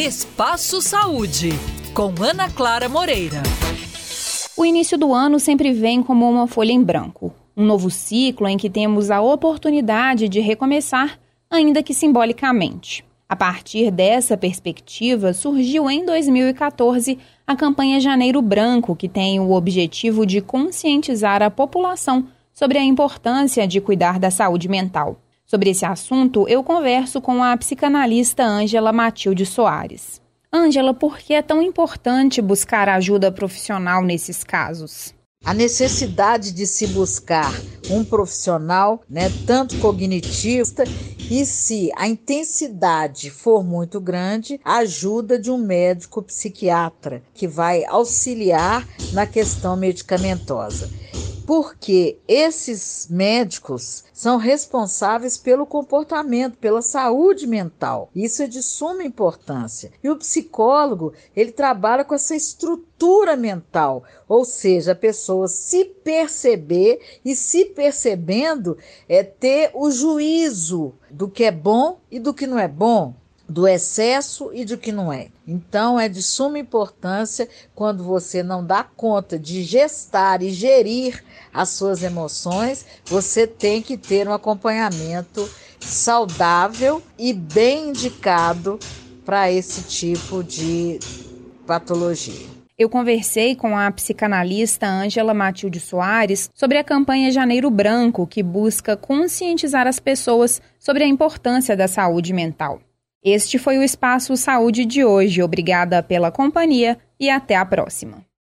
Espaço Saúde, com Ana Clara Moreira. O início do ano sempre vem como uma folha em branco. Um novo ciclo em que temos a oportunidade de recomeçar, ainda que simbolicamente. A partir dessa perspectiva, surgiu em 2014 a campanha Janeiro Branco, que tem o objetivo de conscientizar a população sobre a importância de cuidar da saúde mental. Sobre esse assunto, eu converso com a psicanalista Ângela Matilde Soares. Ângela, por que é tão importante buscar ajuda profissional nesses casos? A necessidade de se buscar um profissional, né, tanto cognitivista, e se a intensidade for muito grande, ajuda de um médico psiquiatra que vai auxiliar na questão medicamentosa porque esses médicos são responsáveis pelo comportamento, pela saúde mental. Isso é de suma importância. E o psicólogo, ele trabalha com essa estrutura mental, ou seja, a pessoa se perceber e se percebendo é ter o juízo do que é bom e do que não é bom do excesso e do que não é. Então é de suma importância quando você não dá conta de gestar e gerir as suas emoções, você tem que ter um acompanhamento saudável e bem indicado para esse tipo de patologia. Eu conversei com a psicanalista Ângela Matilde Soares sobre a campanha Janeiro Branco, que busca conscientizar as pessoas sobre a importância da saúde mental. Este foi o Espaço Saúde de hoje. Obrigada pela companhia e até a próxima.